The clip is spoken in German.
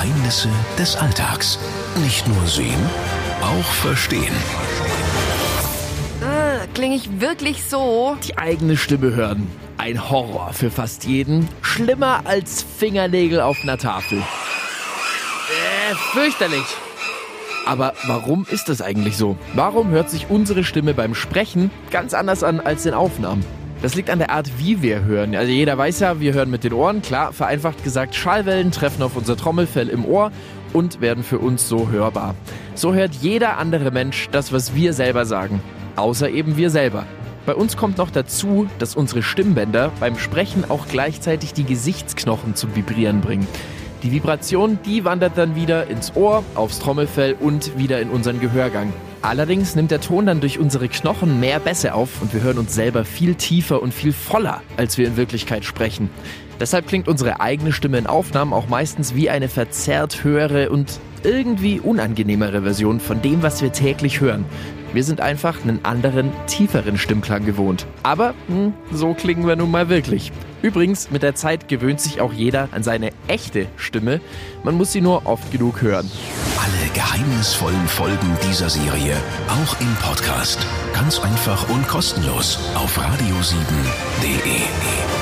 Geheimnisse des Alltags. Nicht nur sehen, auch verstehen. Äh, Klinge ich wirklich so? Die eigene Stimme hören. Ein Horror für fast jeden. Schlimmer als Fingernägel auf einer Tafel. Äh, fürchterlich. Aber warum ist das eigentlich so? Warum hört sich unsere Stimme beim Sprechen ganz anders an als in Aufnahmen? Das liegt an der Art, wie wir hören. Also jeder weiß ja, wir hören mit den Ohren. Klar, vereinfacht gesagt, Schallwellen treffen auf unser Trommelfell im Ohr und werden für uns so hörbar. So hört jeder andere Mensch das, was wir selber sagen. Außer eben wir selber. Bei uns kommt noch dazu, dass unsere Stimmbänder beim Sprechen auch gleichzeitig die Gesichtsknochen zum Vibrieren bringen. Die Vibration, die wandert dann wieder ins Ohr, aufs Trommelfell und wieder in unseren Gehörgang. Allerdings nimmt der Ton dann durch unsere Knochen mehr Bässe auf und wir hören uns selber viel tiefer und viel voller, als wir in Wirklichkeit sprechen. Deshalb klingt unsere eigene Stimme in Aufnahmen auch meistens wie eine verzerrt höhere und irgendwie unangenehmere Version von dem, was wir täglich hören. Wir sind einfach einen anderen, tieferen Stimmklang gewohnt. Aber hm, so klingen wir nun mal wirklich. Übrigens, mit der Zeit gewöhnt sich auch jeder an seine echte Stimme. Man muss sie nur oft genug hören. Alle geheimnisvollen Folgen dieser Serie auch im Podcast. Ganz einfach und kostenlos auf radio7.de.